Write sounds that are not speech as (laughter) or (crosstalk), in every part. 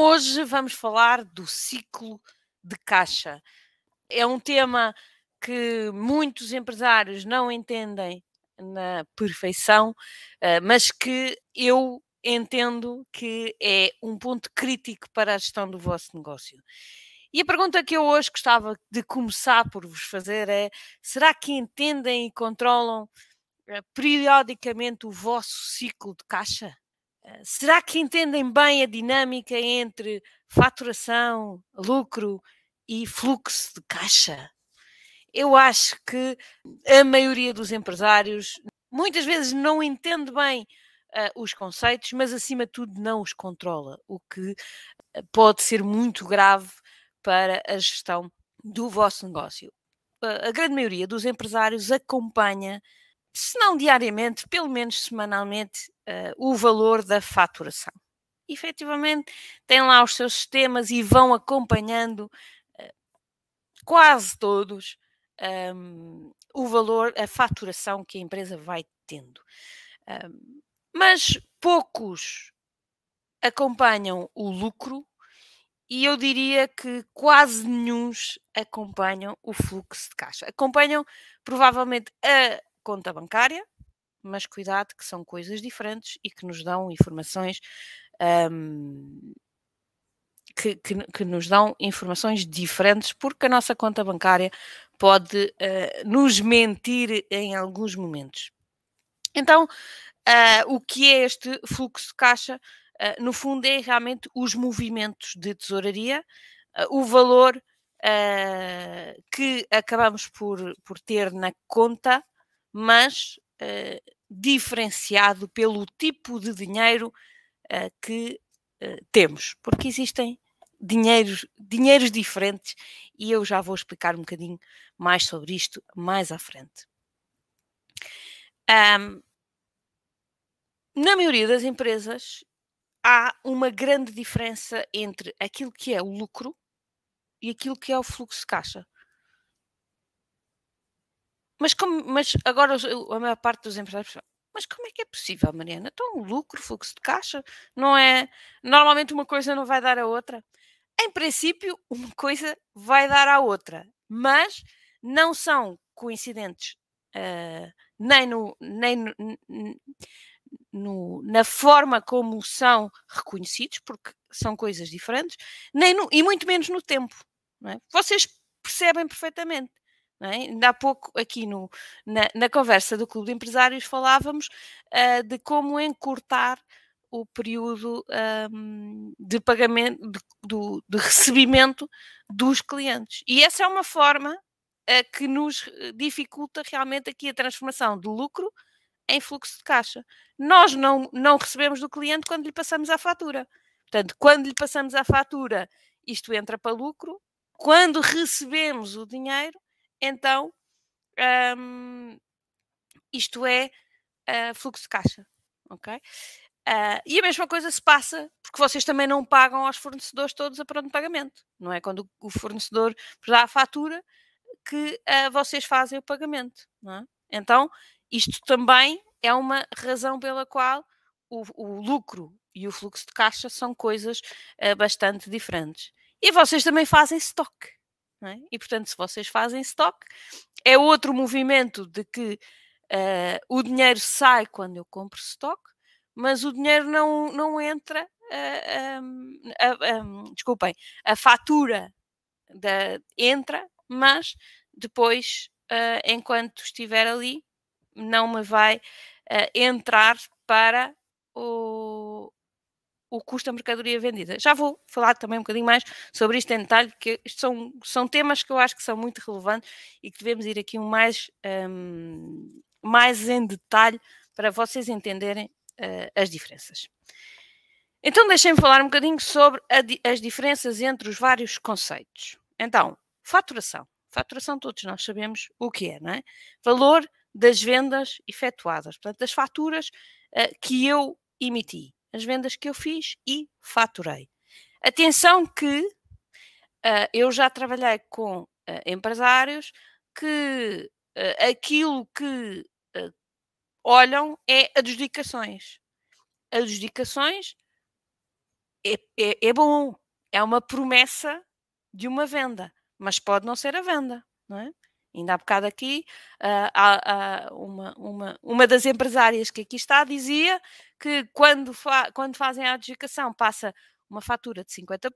hoje vamos falar do ciclo de caixa. É um tema que muitos empresários não entendem na perfeição, eh, mas que eu entendo que é um ponto crítico para a gestão do vosso negócio. E a pergunta que eu hoje gostava de começar por vos fazer é: será que entendem e controlam eh, periodicamente o vosso ciclo de caixa? Eh, será que entendem bem a dinâmica entre faturação, lucro e fluxo de caixa? Eu acho que a maioria dos empresários muitas vezes não entende bem uh, os conceitos, mas acima de tudo não os controla, o que pode ser muito grave para a gestão do vosso negócio. A grande maioria dos empresários acompanha, se não diariamente, pelo menos semanalmente, uh, o valor da faturação. Efetivamente, têm lá os seus sistemas e vão acompanhando uh, quase todos um, o valor, a faturação que a empresa vai tendo. Um, mas poucos acompanham o lucro e eu diria que quase nenhum acompanham o fluxo de caixa. Acompanham provavelmente a conta bancária, mas cuidado que são coisas diferentes e que nos dão informações um, que, que, que, nos dão informações diferentes, porque a nossa conta bancária pode uh, nos mentir em alguns momentos. Então, uh, o que é este fluxo de caixa? uh, no fundo, é realmente os movimentos de tesouraria, o valor que acabamos por, por ter na conta, mas diferenciado pelo tipo de dinheiro que temos, porque existem dinheiros, dinheiros diferentes e eu já vou explicar um bocadinho mais sobre isto mais à frente. Um, na maioria das empresas, há uma grande diferença entre aquilo que é o lucro e aquilo que é o fluxo de caixa. Mas, como, mas agora a maior parte dos empresários mas como é que é possível, Mariana? Então, lucro, fluxo de caixa, não é. Normalmente uma coisa não vai dar a outra. Em princípio, (laughs) uma coisa vai dar à outra, mas não são coincidentes uh, nem, no, nem, no, no, na forma como são reconhecidos, porque são coisas diferentes, nem no, e muito menos no tempo. É? Vocês percebem perfeitamente. É? Ainda há pouco, aqui no, na, na, conversa do Clube de Empresários, falávamos uh, de como encurtar o período um, de pagamento, de, do, de recebimento dos clientes. E essa é uma forma uh, que nos dificulta realmente aqui a transformação do lucro em fluxo de caixa. Nós não, não recebemos do cliente quando lhe passamos a fatura. Portanto, quando lhe passamos a fatura, isto entra para lucro. Quando recebemos o dinheiro, então um, isto é uh, fluxo de caixa. Ok? Uh, e a mesma coisa se passa porque vocês também não pagam aos fornecedores todos a pronto pagamento. Não é quando o fornecedor dá a fatura que uh, vocês fazem o pagamento. É? Então, isto também é uma razão pela qual o, o lucro e o fluxo de caixa são coisas uh, bastante diferentes. E vocês também fazem stock. É? E portanto, se vocês fazem stock, é outro movimento de que uh, o dinheiro sai quando eu compro stock, mas o dinheiro não, não entra. Uh, um, um, desculpem, a fatura da, entra, mas depois, uh, enquanto estiver ali, não me vai uh, entrar para o, o custo da mercadoria vendida. Já vou falar também um bocadinho mais sobre isto em detalhe, porque são, são temas que eu acho que são muito relevantes e que devemos ir aqui mais, um, mais em detalhe para vocês entenderem uh, as diferenças. Então deixem-me falar um bocadinho sobre a, as diferenças entre os vários conceitos. Então, faturação. Faturação todos nós sabemos o que é, não é? Valor das vendas efetuadas, portanto, das faturas uh, que eu emiti, as vendas que eu fiz e faturei. Atenção que uh, eu já trabalhei com uh, empresários que aquilo que olham é adjudicações. Adjudicações é, é, é bom, é uma promessa de uma venda, mas pode não ser a venda, não é? Ainda há bocado aqui, uh, uma, uma, uma das empresárias que aqui está dizia que quando, fa quando fazem a adjudicação passa uma fatura de 50%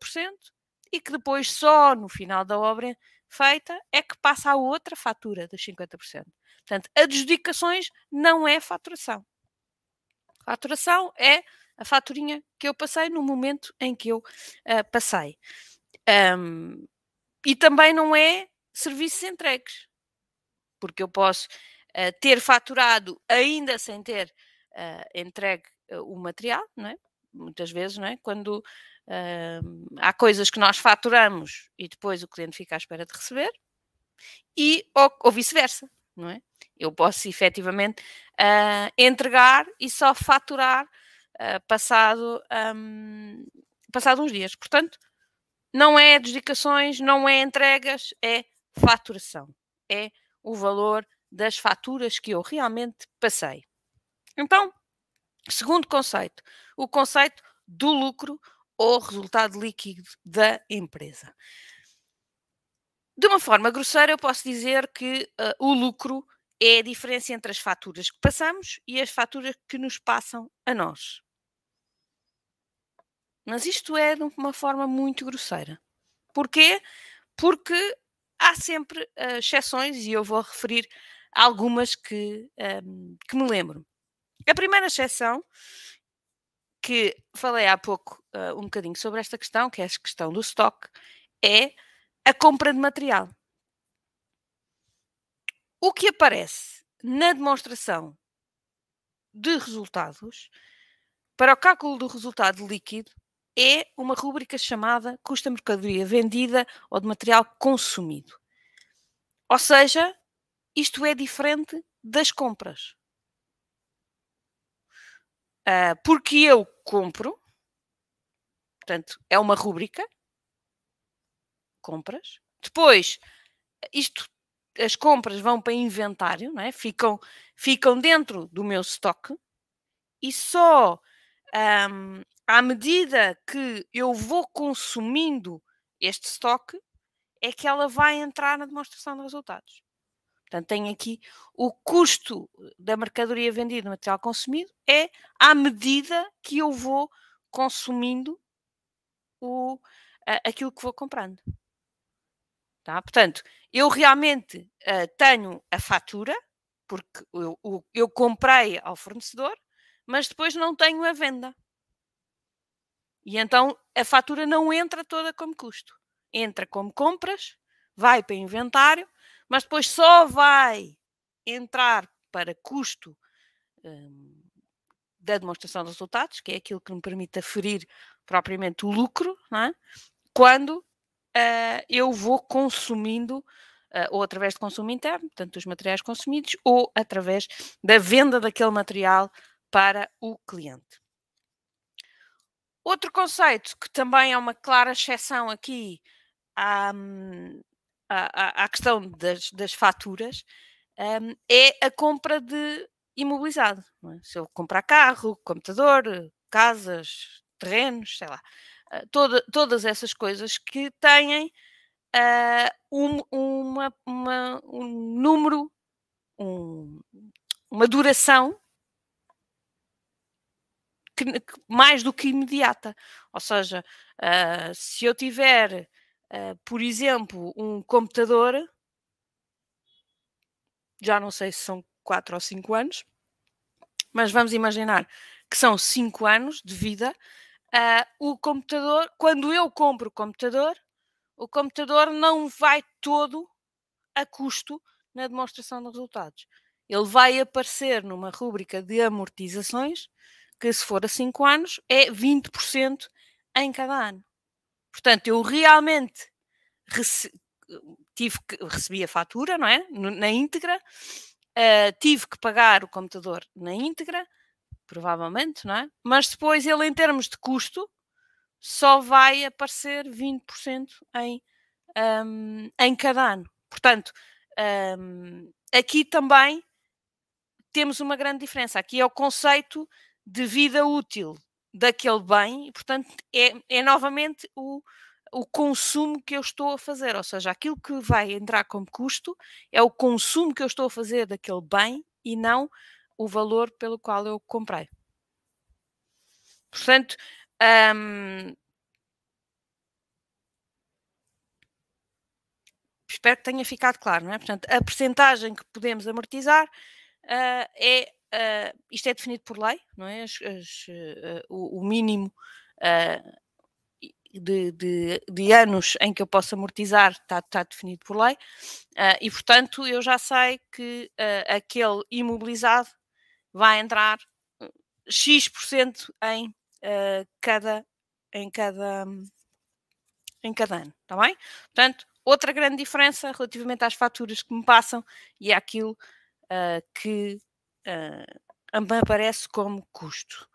e que depois só no final da obra feita é que passa a outra fatura dos 50%. Portanto, adjudicações não é faturação. Faturação é a faturinha que eu passei no momento em que eu uh, passei. Um, e também não é serviços entregues, porque eu posso uh, ter faturado ainda sem ter uh, entregue o material, não é? muitas vezes, não é? quando há coisas que nós faturamos e depois o cliente fica à espera de receber, e, ou, ou vice-versa, não é? Eu posso efetivamente uh, entregar e só faturar uh, passado, um, passado uns dias. Portanto, não é adjudicações, não é entregas, é faturação. É o valor das faturas que eu realmente passei. Então, segundo conceito, o conceito do lucro ou resultado líquido da empresa. De uma forma grosseira, eu posso dizer que uh, o lucro é a diferença entre as faturas que passamos e as faturas que nos passam a nós. Mas isto é de uma forma muito grosseira. Porquê? Porque há sempre uh, exceções e eu vou referir algumas que, um, ehm, que me lembro. A primeira exceção que falei há pouco uh, um bocadinho sobre esta questão, que é a questão do stock, é a compra de material. O que aparece na demonstração de resultados para o cálculo do resultado líquido é uma rúbrica chamada custa mercadoria vendida ou de material consumido. Ou seja, isto é diferente das compras. Uh, porque eu compro, portanto, é uma rúbrica, compras. Depois, isto, as compras vão para inventário, não é? ficam, ficam dentro do meu estoque e só um, à medida que eu vou consumindo este estoque, é que ela vai entrar na demonstração de resultados. Portanto, tem aqui o custo da mercadoria vendida, material consumido, é à medida que eu vou consumindo o, aquilo que vou comprando. Tá? Portanto, eu realmente uh, tenho a fatura, porque eu, eu comprei ao fornecedor, mas depois não tenho a venda. E então a fatura não entra toda como custo. Entra como compras, vai para inventário mas depois só vai entrar para custo um, da demonstração de resultados, que é aquilo que me permite aferir propriamente o lucro, é? quando uh, eu vou consumindo, uh, ou através de consumo interno, portanto, dos materiais consumidos, ou através da venda daquele material para o cliente. Outro conceito que também é uma clara exceção aqui à, hum, à, à questão das, das faturas um, é a compra de imobilizado. É? Se eu comprar carro, computador, casas, terrenos, sei lá, uh, toda, todas essas coisas que têm uh, um, uma, uma, um número, um, uma duração que, que, mais do que imediata. Ou seja, uh, se eu tiver uh, por exemplo, um computador, já não sei se são 4 ou 5 anos, mas vamos imaginar que são 5 anos de vida. Uh, o computador, quando eu compro o computador, o computador não vai todo a custo na demonstração de resultados. Ele vai aparecer numa rúbrica de amortizações, que se for a 5 anos, é 20% em cada ano. Portanto, eu realmente rece tive que, recebi a fatura, não é? Na íntegra, uh, tive que pagar o computador na íntegra, provavelmente, não é? Mas depois ele, em termos de custo, só vai aparecer 20% em, um, em cada ano. Portanto, um, aqui também temos uma grande diferença. Aqui é o conceito de vida útil daquele bem, portanto é, é novamente o, o consumo que eu estou a fazer, ou seja, aquilo que vai entrar como custo é o consumo que eu estou a fazer daquele bem e não o valor pelo qual eu comprei. Portanto, hum, espero que tenha ficado claro, não é? Portanto, a percentagem que podemos amortizar uh, é uh, isto é definido por lei, não é? As, as, uh, o, o, mínimo de, de, de, anos em que eu posso amortizar está, está definido por lei e, portanto, eu já sei que aquele imobilizado vai entrar X% em cada em cada em cada ano, está bem? Portanto, outra grande diferença relativamente às faturas que me passam e àquilo uh, que uh, aparece como custo.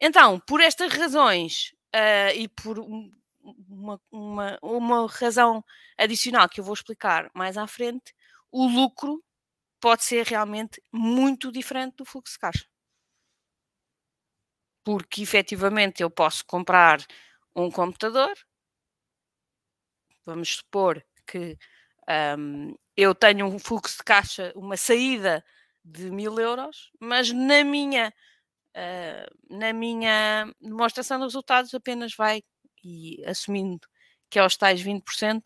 Então, por estas razões uh, e por uma, uma, uma razão adicional que eu vou explicar mais à frente, o lucro pode ser realmente muito diferente do fluxo de caixa. Porque efetivamente eu posso comprar um computador, vamos supor que um, eu tenho um fluxo de caixa, uma saída de mil euros, mas na minha, uh, na minha demonstração de resultados apenas vai, e assumindo que é os tais 20%,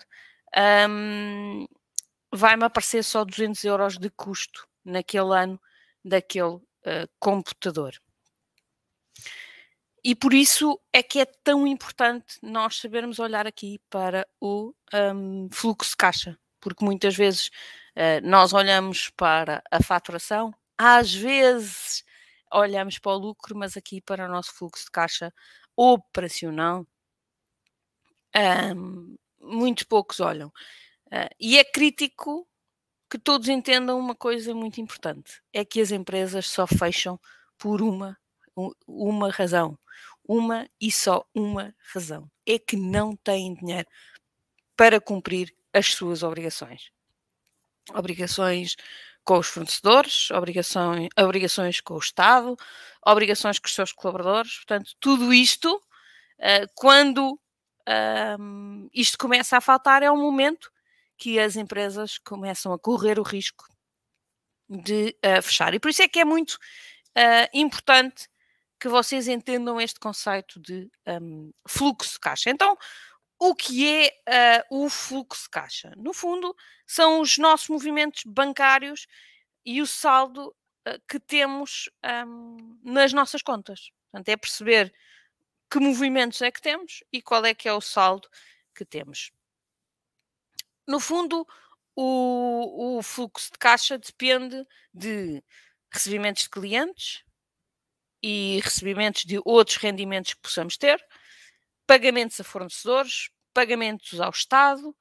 um, vai-me aparecer só 200 euros de custo naquele ano daquele uh, computador. E por isso é que é tão importante nós sabermos olhar aqui para o um, fluxo de caixa, porque muitas vezes nós olhamos para a faturação, às vezes olhamos para o lucro, mas aqui para o nosso fluxo de caixa operacional, um, muito poucos olham. Uh, e é crítico que todos entendam uma coisa muito importante: é que as empresas só fecham por uma, uma razão uma e só uma razão: é que não têm dinheiro para cumprir as suas obrigações. Obrigações com os fornecedores, obrigações, obrigações com o Estado, obrigações com os seus colaboradores. Portanto, tudo isto, uh, quando isto começa a faltar, é um momento que as empresas começam a correr o risco de uh, fechar. E por isso é que é muito importante que vocês entendam este conceito de fluxo de caixa. Então, o que é uh, o fluxo de caixa? No fundo, são os nossos movimentos bancários e o saldo uh, que temos um, nas nossas contas. Portanto, é perceber que movimentos é que temos e qual é que é o saldo que temos. No fundo, o, o fluxo de caixa depende de recebimentos de clientes, e recebimentos de outros rendimentos que possamos ter, pagamentos a fornecedores, pagamentos ao Estado,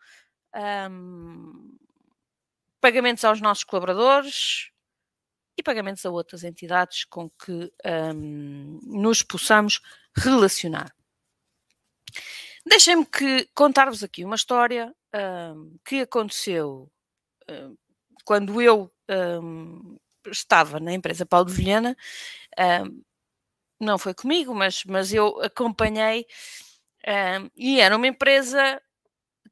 um, pagamentos aos nossos colaboradores e pagamentos a outras entidades com que um, nos possamos relacionar. Deixem-me que contar-vos aqui uma história um, que aconteceu quando eu estava na empresa Paulo de Vilhena não foi comigo, mas, mas eu acompanhei e era uma empresa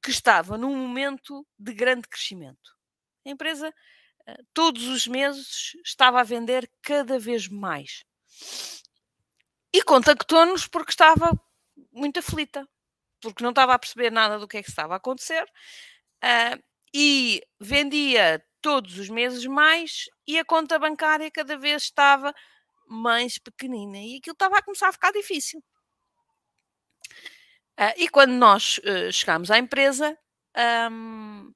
que estava num momento de grande crescimento. A empresa, uh, todos os meses, estava a vender cada vez mais. E contactou-nos porque estava muito aflita, porque não estava a perceber nada do que é que estava a acontecer uh, e vendia todos os meses mais e a conta bancária cada vez estava mais pequenina e aquilo estava a começar a ficar difícil. Uh, e quando nós uh, chegámos à empresa, um,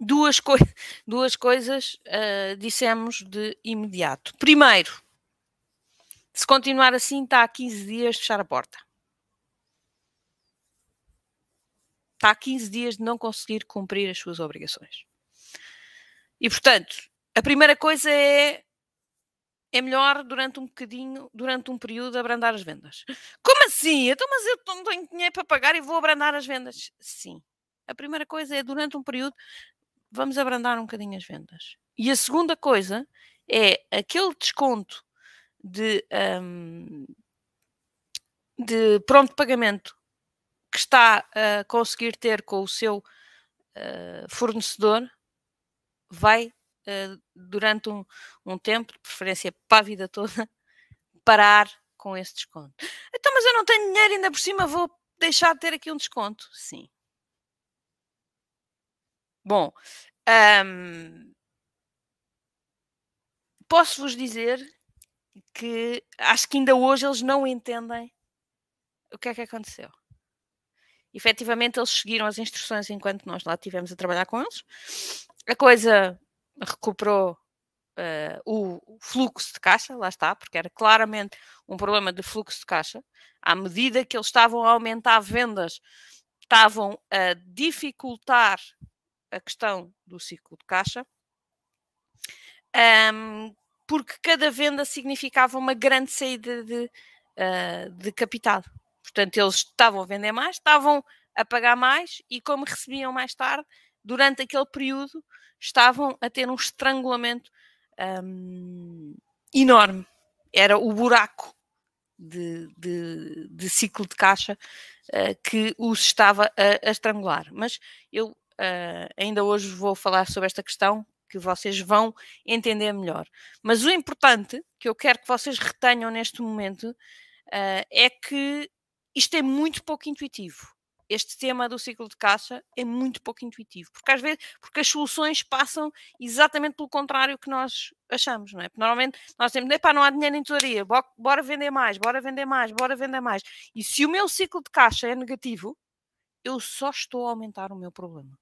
duas, (laughs) duas coisas uh, dissemos de imediato. Primeiro, se continuar assim, está a 15 dias de fechar a porta. Está a 15 dias de não conseguir cumprir as suas obrigações. E, portanto, a primeira coisa é é melhor durante um bocadinho, durante um período, abrandar as vendas. Como assim? Então, mas eu não tenho dinheiro para pagar e vou abrandar as vendas. Sim. A primeira coisa é, durante um período, vamos abrandar um bocadinho as vendas. E a segunda coisa é aquele desconto de, um, de pronto pagamento que está a conseguir ter com o seu uh, fornecedor vai, uh, durante um, um tempo, de preferência para a vida toda, (laughs) parar com esse desconto. Então, mas eu não tenho dinheiro, ainda por cima vou deixar de ter aqui um desconto. Sim. Bom, um, posso-vos dizer que acho que ainda hoje eles não entendem o que é que aconteceu. Efetivamente, eles seguiram as instruções enquanto nós lá estivemos a trabalhar com eles. A coisa recuperou uh, o fluxo de caixa, lá está, porque era claramente um problema de fluxo de caixa. À medida que eles estavam a aumentar vendas, estavam a dificultar a questão do ciclo de caixa, um, porque cada venda significava uma grande saída de, uh, de capital. Portanto, eles estavam a vender mais, estavam a pagar mais e, como recebiam mais tarde, durante aquele período, estavam a ter um estrangulamento um, enorme. Era o buraco de, de, de ciclo de caixa uh, que os estava a, a estrangular. Mas eu uh, ainda hoje vou falar sobre esta questão que vocês vão entender melhor. Mas o importante que eu quero que vocês retenham neste momento uh, é que isto é muito pouco intuitivo este tema do ciclo de caixa é muito pouco intuitivo, porque às vezes, porque as soluções passam exatamente pelo contrário que nós achamos, não é? Porque normalmente nós temos, epá, não há dinheiro em teoria, bora vender mais, bora vender mais, bora vender mais. E se o meu ciclo de caixa é negativo, eu só estou a aumentar o meu problema.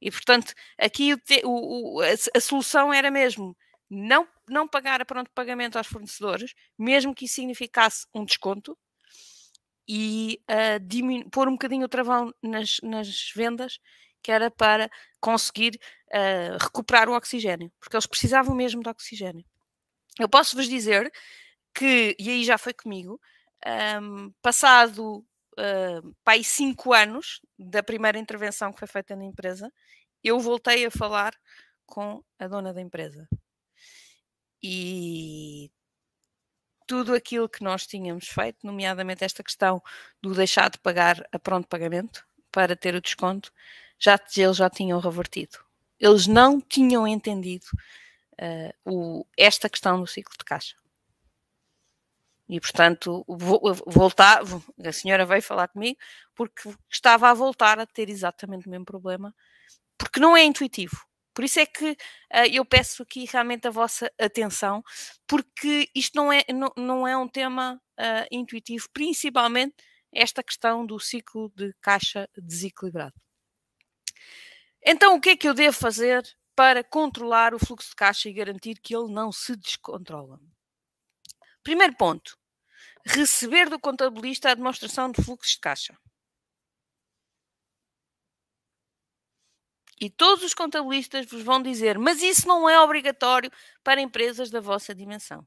E portanto, aqui o, o, a, a solução era mesmo não, não pagar a pronto pagamento aos fornecedores, mesmo que isso significasse um desconto, e uh, pôr um bocadinho o travão nas, nas vendas, que era para conseguir uh, recuperar o oxigênio, porque eles precisavam mesmo de oxigênio. Eu posso vos dizer que, e aí já foi comigo, um, passado uh, pai, cinco anos da primeira intervenção que foi feita na empresa, eu voltei a falar com a dona da empresa. E tudo aquilo que nós tínhamos feito, nomeadamente esta questão do deixar de pagar a pronto pagamento para ter o desconto, já eles já tinham revertido. Eles não tinham entendido uh, o, esta questão do ciclo de caixa. E, portanto, voltar, a senhora veio falar comigo porque estava a voltar a ter exatamente o mesmo problema, porque não é intuitivo. Por isso é que uh, eu peço aqui realmente a vossa atenção, porque isto não é, não, não é um tema uh, intuitivo, principalmente esta questão do ciclo de caixa desequilibrado. Então, o que é que eu devo fazer para controlar o fluxo de caixa e garantir que ele não se descontrola? Primeiro ponto: receber do contabilista a demonstração de fluxo de caixa. E todos os contabilistas vos vão dizer, mas isso não é obrigatório para empresas da vossa dimensão.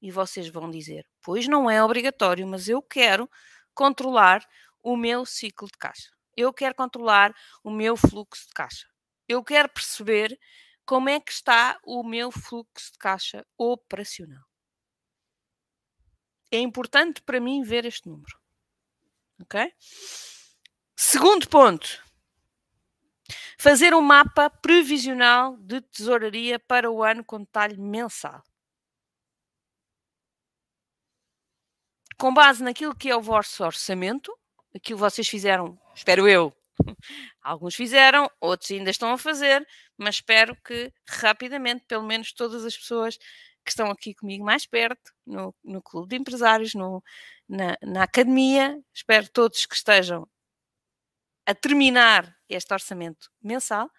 E vocês vão dizer, pois não é obrigatório, mas eu quero controlar o meu ciclo de caixa. Eu quero controlar o meu fluxo de caixa. Eu quero perceber como é que está o meu fluxo de caixa operacional. É importante para mim ver este número. Ok? Segundo ponto, Fazer um mapa previsional de tesouraria para o ano com detalhe mensal. Com base naquilo que é o vosso orçamento, aquilo que vocês fizeram, espero eu, (laughs) alguns fizeram, outros ainda estão a fazer, mas espero que rapidamente, pelo menos todas as pessoas que estão aqui comigo mais perto, no, no clube de empresários, no, na, na academia, espero todos que estejam a terminar este orçamento mensal,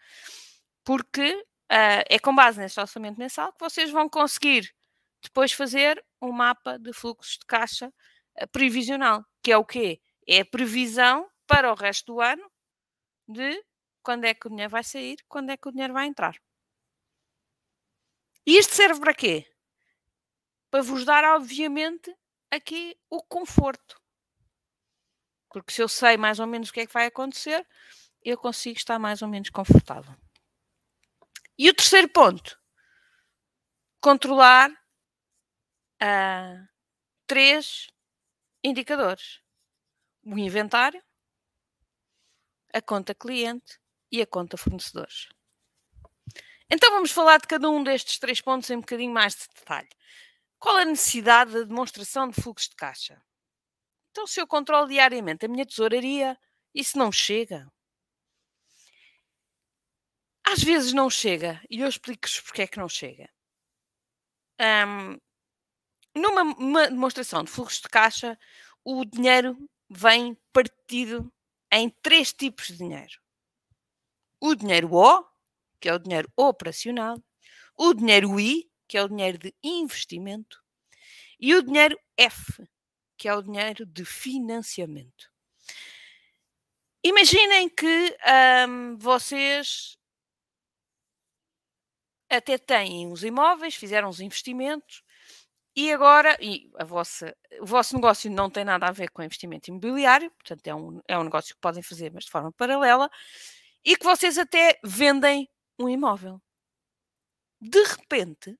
porque uh, é com base neste orçamento mensal que vocês vão conseguir depois fazer um mapa de fluxos de caixa uh, previsional, que é o quê? É a previsão para o resto do ano de quando é que o dinheiro vai sair, quando é que o dinheiro vai entrar. E isto serve para quê? Para vos dar, obviamente, aqui o conforto. Porque se eu sei mais ou menos o que é que vai acontecer, eu consigo estar mais ou menos confortável. E o terceiro ponto, controlar uh, três indicadores: o inventário, a conta cliente e a conta fornecedores. Então vamos falar de cada um destes três pontos em um bocadinho mais de detalhe. Qual a necessidade da demonstração de fluxo de caixa? Então, se eu controlo diariamente a minha tesouraria, isso não chega. Às vezes não chega, e eu explico-vos porque é que não chega. Um, numa demonstração de fluxo de caixa, o dinheiro vem partido em três tipos de dinheiro: o dinheiro O, que é o dinheiro operacional, o dinheiro I, que é o dinheiro de investimento, e o dinheiro F, que é o dinheiro de financiamento. Imaginem que hum, vocês até têm uns imóveis, fizeram uns investimentos e agora, e a vossa, o vosso negócio não tem nada a ver com investimento imobiliário, portanto é um, é um negócio que podem fazer, mas de forma paralela, e que vocês até vendem um imóvel. De repente,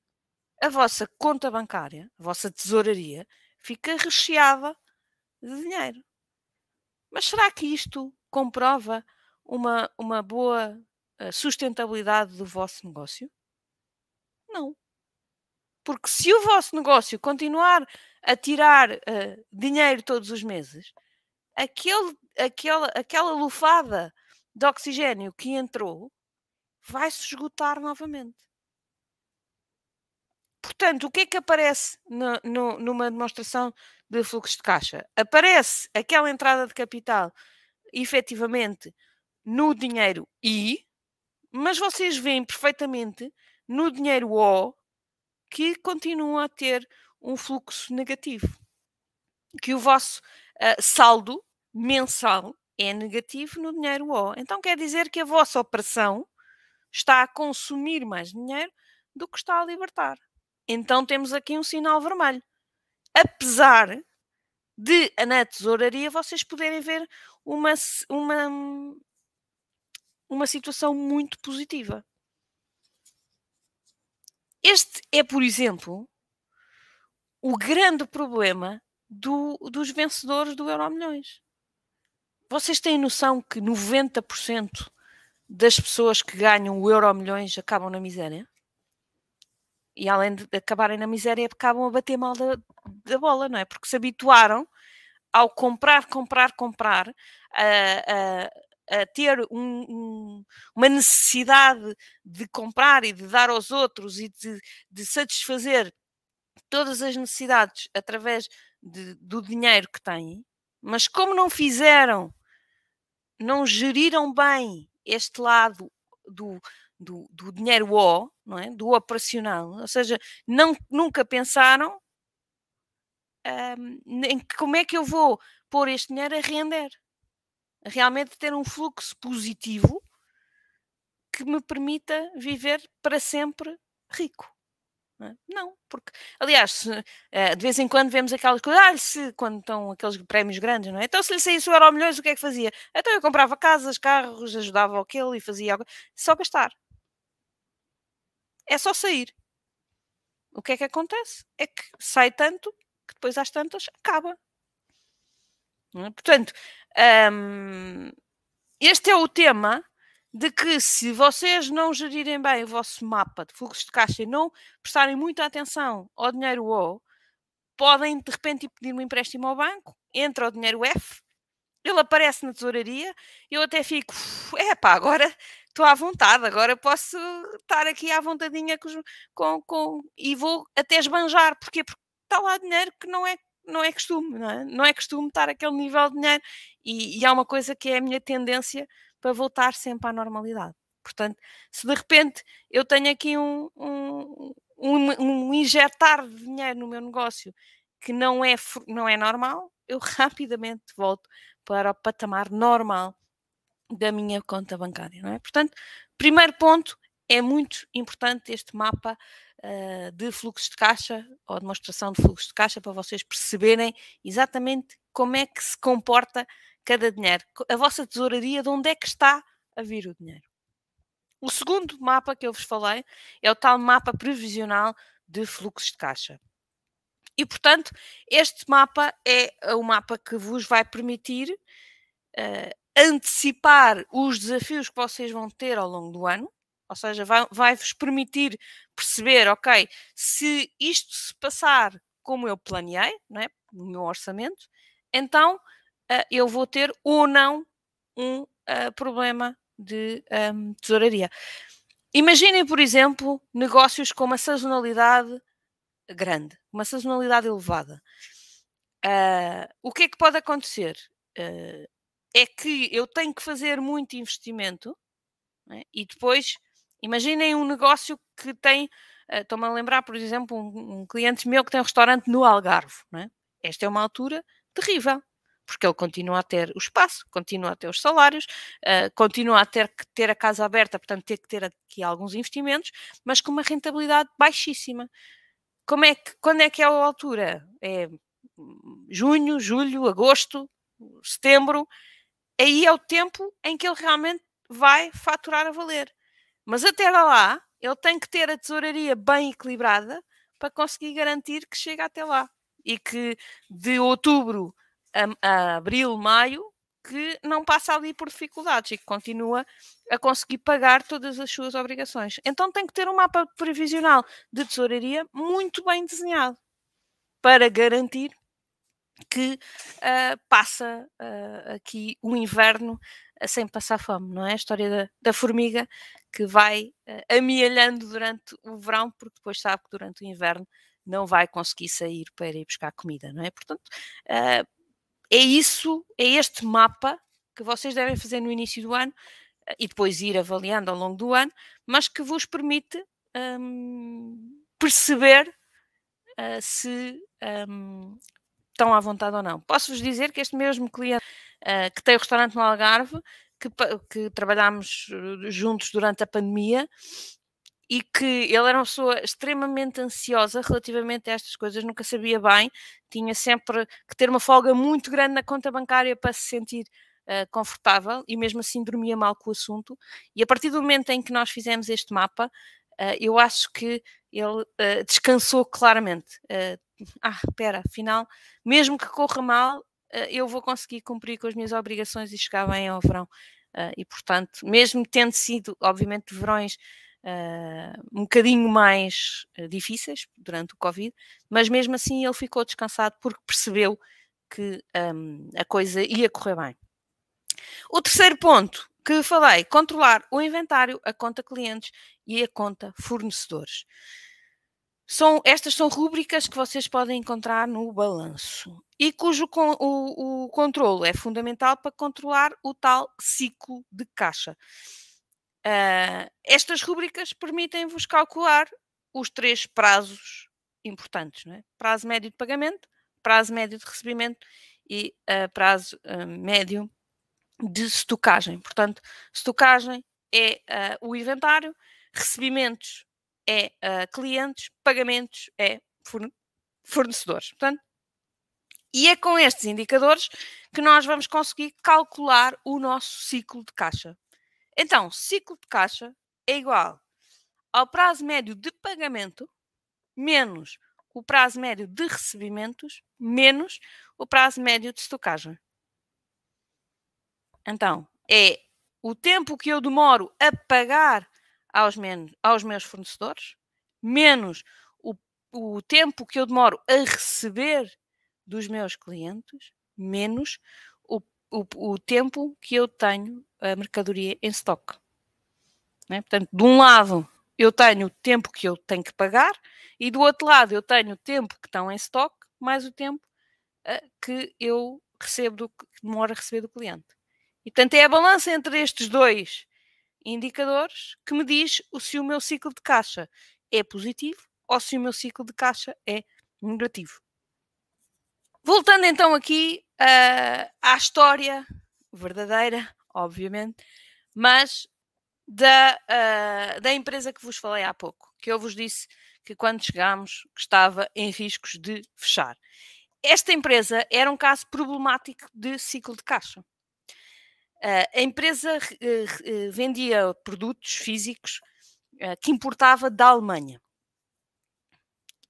a vossa conta bancária, a vossa tesouraria, fica recheada de dinheiro. Mas será que isto comprova uma, uma boa eh, sustentabilidade do vosso negócio? Não. Porque se o vosso negócio continuar a tirar uh, dinheiro todos os meses, aquele, aquela, aquela lufada de oxigênio que entrou vai se esgotar novamente. Portanto, o que é que aparece no, no, numa demonstração de fluxo de caixa? Aparece aquela entrada de capital, efetivamente, no dinheiro I, mas vocês veem perfeitamente no dinheiro O que continua a ter um fluxo negativo. Que o vosso uh, saldo mensal é negativo no dinheiro O. Então quer dizer que a vossa operação está a consumir mais dinheiro do que está a libertar. Então temos aqui um sinal vermelho. Apesar de na tesouraria vocês poderem ver uma, uma, uma situação muito positiva. Este é, por exemplo, o grande problema do, dos vencedores do Euro Milhões. Vocês têm noção que 90% das pessoas que ganham o Euro Milhões acabam na miséria? E além de acabarem na miséria, acabam a bater mal da, da bola, não é? Porque se habituaram ao comprar, comprar, comprar, a, a ter um, um, uma necessidade de comprar e de dar aos outros e de, de satisfazer todas as necessidades através de, do dinheiro que têm, mas como não fizeram, não geriram bem este lado do, do, do dinheiro O, não é? do operacional, ou seja, não, nunca pensaram em como é que eu vou pôr este dinheiro a render realmente ter um fluxo positivo que me permita viver para sempre rico. Não, é? porque, aliás, se, uh, de vez em quando vemos aquelas coisas, ah, se, quando estão aqueles prémios grandes, não é? Então, se lhe saísse o euro milhões, o que é que fazia? Então, eu comprava casas, carros, ajudava aquele e fazia algo. Só gastar. É só sair. O que é que acontece? É que sai tanto que depois às tantas acaba. É? Portanto, um, este é o tema de que se vocês não gerirem bem o vosso mapa de fluxo de caixa e não prestarem muita atenção ao dinheiro O, podem de repente pedir um empréstimo ao banco, entra o dinheiro F, ele aparece na tesouraria, eu até fico, é pá, agora estou à vontade, agora posso estar aqui à vontadinha com, com, com, e vou até esbanjar, porquê? Porque está lá dinheiro que não é não é costume, não é? Não é costume estar aquele nível de dinheiro. E, e há uma coisa que é a minha tendência para voltar sempre à normalidade. Portanto, se de repente eu tenho aqui um, um, um, um injetar de dinheiro no meu negócio que não é, não é normal, eu (laughs) rapidamente volto para o patamar normal da minha conta bancária, não é? Portanto, primeiro ponto, é muito importante este mapa uh, de fluxo de caixa ou demonstração de fluxo de caixa para vocês perceberem exatamente como é que se comporta cada dinheiro. A vossa tesouraria, de onde é que está a vir o dinheiro. O segundo mapa que eu vos falei é o tal mapa previsional de fluxos de caixa. E, portanto, este mapa é o mapa que vos vai permitir uh, antecipar os desafios que vocês vão ter ao longo do ano, ou seja, vai-vos vai permitir perceber, ok, se isto se passar como eu planeei, não é? no meu orçamento, então uh, eu vou ter ou não um uh, problema de um, tesouraria. Imaginem, por exemplo, negócios com uma sazonalidade grande, uma sazonalidade elevada. Uh, o que é que pode acontecer? É que eu tenho que fazer muito investimento né? e depois imaginem um negócio que tem. Uh, Estou-me a lembrar, por exemplo, um, um, cliente meu que tem um restaurante no Algarve. Né? Esta é uma altura terrível porque ele continua a ter o espaço, continua a ter os salários, uh, continua a ter que ter a casa aberta, portanto, ter que ter aqui alguns investimentos, mas com uma rentabilidade baixíssima. Como é que, quando é que é a altura? É junho, julho, agosto, setembro. Aí é o tempo em que ele realmente vai faturar a valer. Mas até lá, ele tem que ter a tesouraria bem equilibrada para conseguir garantir que chega até lá. E que de outubro a, a abril, maio, que não passa ali por dificuldades e que continua a conseguir pagar todas as suas obrigações. Então tem que ter um mapa previsional de tesouraria muito bem desenhado para garantir que uh, passa uh, aqui o inverno uh, sem passar fome, não é? A história da, da formiga que vai uh, amealhando durante o verão, porque depois sabe que durante o inverno não vai conseguir sair para ir buscar comida, não é? Portanto, é isso, é este mapa que vocês devem fazer no início do ano eh, e depois ir avaliando ao longo do ano, mas que vos permite um, perceber uh, se um, estão à vontade ou não. Posso-vos dizer que este mesmo cliente uh, que tem o restaurante no Algarve, que, que trabalhámos eh, juntos durante a pandemia, e que ele era uma pessoa extremamente ansiosa relativamente a estas coisas, nunca sabia bem, tinha sempre que ter uma folga muito grande na conta bancária para se sentir uh, confortável e mesmo assim dormia mal com o assunto. E a partir do momento em que nós fizemos este mapa, uh, eu acho que ele uh, descansou claramente. ah, espera, afinal, mesmo que corra mal, eu vou conseguir cumprir com as minhas obrigações e chegar bem ao verão. e portanto, mesmo tendo sido, obviamente, verões uh, um bocadinho mais difíceis durante o Covid, mas mesmo assim ele ficou descansado porque percebeu que um, a coisa ia correr bem. O terceiro ponto que falei, controlar o inventário, a conta clientes e a conta fornecedores. São, estas são rúbricas que vocês podem encontrar no balanço e cujo con, o, o controle é fundamental para controlar o tal ciclo de caixa. Uh, estas rubricas permitem-vos calcular os três prazos importantes: é? prazo médio de pagamento, prazo médio de recebimento e uh, prazo uh, médio de estocagem. Portanto, estocagem é o inventário, recebimentos é clientes, pagamentos é fornecedores. Portanto, e é com estes indicadores que nós vamos conseguir calcular o nosso ciclo de caixa. Então, ciclo de caixa é igual ao prazo médio de pagamento menos o prazo médio de recebimentos menos o prazo médio de estocagem. Então, é o tempo que eu demoro a pagar aos, menos, aos meus fornecedores menos o, o tempo que eu demoro a receber dos meus clientes menos o, o tempo que eu tenho a mercadoria em stock. Né? Portanto, de um lado eu tenho o tempo que eu tenho que pagar e do outro lado eu tenho o tempo que estão em stock mais o tempo uh, que eu recebo do, que demora a receber do cliente. E portanto é a balança entre estes dois indicadores que me diz se o meu ciclo de caixa é positivo ou se o meu ciclo de caixa é negativo. Voltando então aqui uh, à história verdadeira, obviamente, mas da, uh, da empresa que vos falei há pouco, que eu vos disse que quando chegámos estava em riscos de fechar. Esta empresa era um caso problemático de ciclo de caixa. A empresa uh, vendia produtos físicos que importava da Alemanha.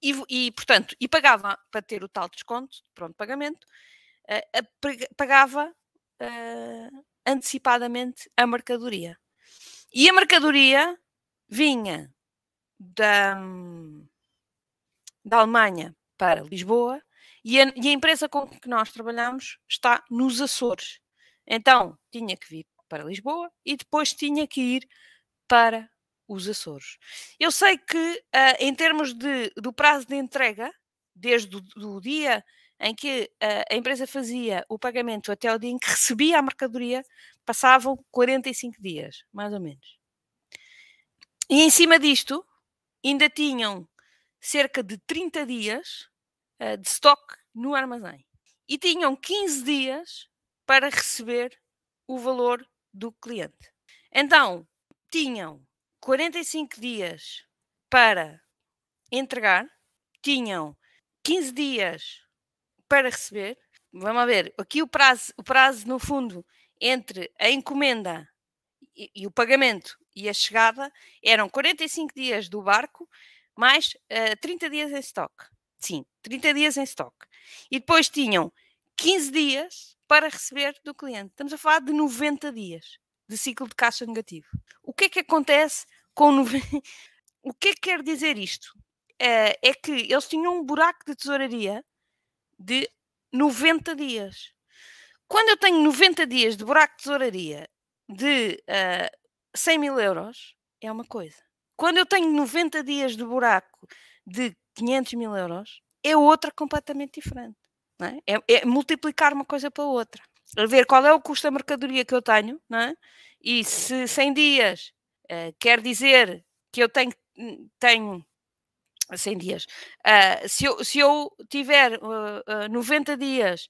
e, e, portanto, e pagava para ter o tal desconto, pronto, pagamento, pagava antecipadamente a mercadoria. E a mercadoria vinha da, da Alemanha para Lisboa e a, e a empresa com que nós trabalhamos está nos Açores. Então tinha que vir para Lisboa e depois tinha que ir para os Açores. Eu sei que, uh, em termos de, do prazo de entrega, desde o dia em que uh, a empresa fazia o pagamento até o dia em que recebia a mercadoria, passavam 45 dias, mais ou menos. E em cima disto, ainda tinham cerca de 30 dias uh, de estoque no armazém. E tinham 15 dias para receber o valor do cliente. Então, tinham 45 dias para entregar, tinham 15 dias para receber. Vamos ver, aqui o prazo, o prazo no fundo entre a encomenda e, e o pagamento e a chegada eram 45 dias do barco mais uh, eh, 30 dias em estoque. Sim, 30 dias em estoque. E depois tinham 15 dias para receber do cliente. Estamos a falar de 90 dias de ciclo de caixa negativo. O que é que acontece com. (laughs) o que é que quer dizer isto? É, é que eles tinham um buraco de tesouraria de 90 dias. Quando eu tenho 90 dias de buraco de tesouraria de uh, ah, 100 mil euros, é uma coisa. Quando eu tenho 90 dias de buraco de 500 mil euros, é outra completamente diferente. É? É, é? multiplicar uma coisa para outra. A ver qual é o custo da mercadoria que eu tenho, é? e se 100 dias uh, quer dizer que eu tenho, tenho 100 dias, uh, se, eu, se eu tiver uh, 90 dias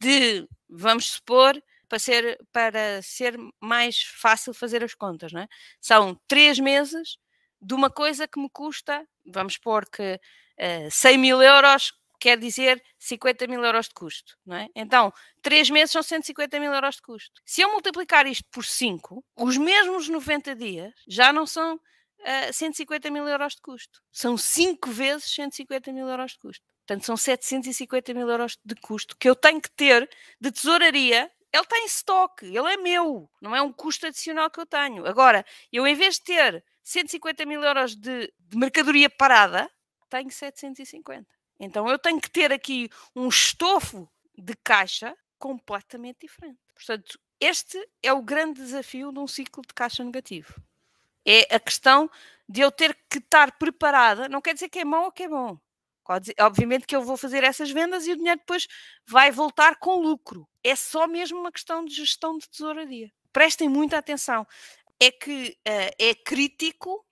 de, vamos supor, para ser, para ser mais fácil fazer as contas, é? São três meses de uma coisa que me custa, vamos supor que uh, 100 mil euros quer dizer 50 mil euros de custo, não é? Então, três meses são 150 mil euros de custo. Se eu multiplicar isto por 5, os mesmos 90 dias já não são uh, 150 mil euros de custo. São 5 vezes 150 mil euros de custo. Portanto, são 750 mil euros de custo que eu tenho que ter de tesouraria. Ele está em estoque, ele é meu, não é um custo adicional que eu tenho. Agora, eu em vez de ter 150 mil euros de, de mercadoria parada, tenho 750. Então eu tenho que ter aqui um estofo de caixa completamente diferente. Portanto, este é o grande desafio de um ciclo de caixa negativo. É a questão de eu ter que estar preparada. Não quer dizer que é mau ou que é bom. Obviamente que eu vou fazer essas vendas e o dinheiro depois vai voltar com lucro. É só mesmo uma questão de gestão de tesouraria. Prestem muita atenção. É que uh, é crítico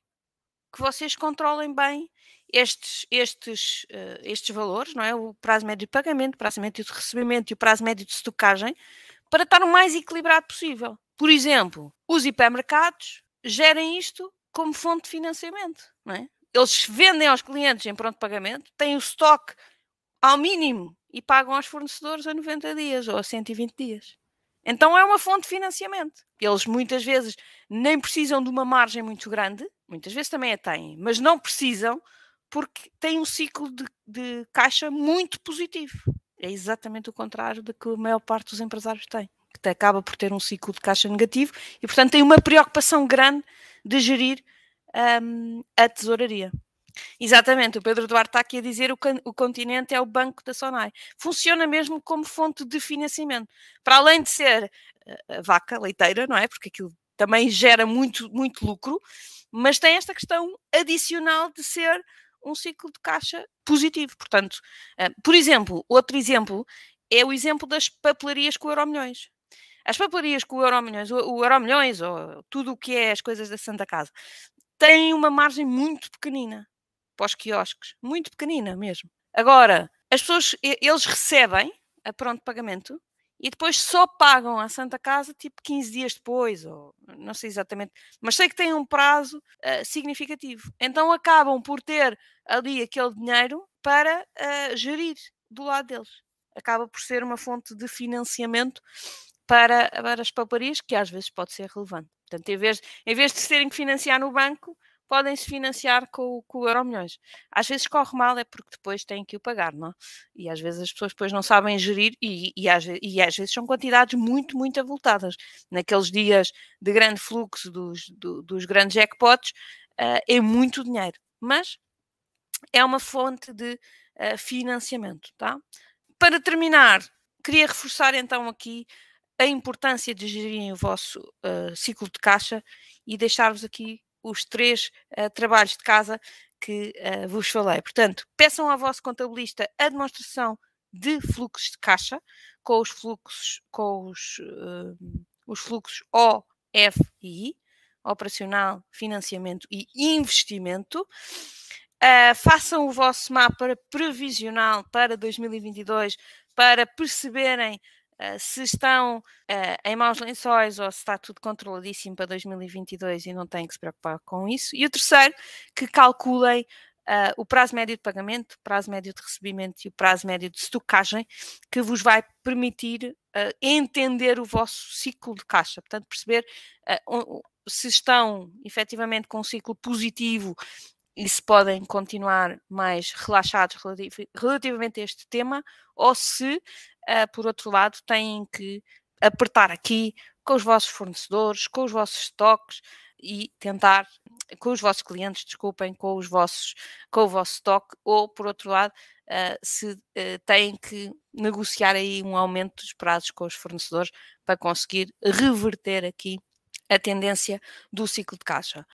que vocês controlem bem estes, estes, uh, estes valores, não é? O prazo médio de pagamento, o prazo médio de recebimento e o prazo médio de estocagem, para estar o mais equilibrado possível. Por exemplo, os hipermercados gerem isto como fonte de financiamento, não é? eles vendem aos clientes em pronto pagamento, têm o estoque ao mínimo e pagam aos fornecedores a 90 dias ou a 120 dias. Então é uma fonte de financiamento. Eles muitas vezes nem precisam de uma margem muito grande, muitas vezes também a têm, mas não precisam porque têm um ciclo de, de caixa muito positivo. É exatamente o contrário do que a maior parte dos empresários tem, que acaba por ter um ciclo de caixa negativo e, portanto, tem uma preocupação grande de gerir um, a tesouraria. Exatamente, o Pedro Duarte está aqui a dizer que o continente é o banco da Sonai. Funciona mesmo como fonte de financiamento. Para além de ser eh, vaca leiteira, não é? Porque aquilo também gera muito, muito lucro, mas tem esta questão adicional de ser um ciclo de caixa positivo. Portanto, uh, por exemplo, outro exemplo é o exemplo das papelarias com o Euromilhões. As papelarias com o Euromilhões, o, o Euromilhões ou tudo o que é as coisas da Santa Casa, têm uma margem muito pequenina para os quiosques, muito pequenina mesmo. Agora, as pessoas, eles recebem a pronto pagamento e depois só pagam à Santa Casa tipo 15 dias depois, ou não sei exatamente, mas sei que tem um prazo uh, significativo. Então acabam por ter ali aquele dinheiro para uh, gerir do lado deles. Acaba por ser uma fonte de financiamento para, para as paparias, que às vezes pode ser relevante. Portanto, em vez, em vez de terem que financiar no banco, podem se financiar com, com o Euro Milhões. Às vezes corre mal, é porque depois têm que o pagar, não? É? E às vezes as pessoas depois não sabem gerir e, e, às, e às vezes são quantidades muito, muito avultadas. Naqueles dias de grande fluxo dos, do, dos grandes jackpots, uh, é muito dinheiro. Mas é uma fonte de uh, financiamento, tá? Para terminar, queria reforçar então aqui a importância de gerirem o vosso uh, ciclo de caixa e deixar-vos aqui os três uh, trabalhos de casa que uh, vos falei. Portanto, peçam ao vosso contabilista a demonstração de fluxos de caixa com os fluxos, com os, os fluxos O, F e I, operacional, financiamento e investimento. Uh, façam o vosso mapa previsional para 2022 para perceberem uh, se estão uh, em maus lençóis ou se está tudo controladíssimo para 2022 e não têm que se preocupar com isso. E o terceiro, que calculem Uh, o prazo médio de pagamento, o prazo médio de recebimento e o prazo médio de estocagem, que vos vai permitir entender o vosso ciclo de caixa. Portanto, perceber se estão efetivamente com um ciclo positivo e se podem continuar mais relaxados relativamente a este tema, ou se, uh, por outro lado, têm que apertar aqui com os vossos fornecedores, com os vossos estoques e tentar, com os vossos clientes, desculpem, com os vossos, com o vosso estoque, ou por outro lado, uh, se uh, têm que negociar aí um aumento dos prazos com os fornecedores para conseguir reverter aqui a tendência do ciclo de caixa.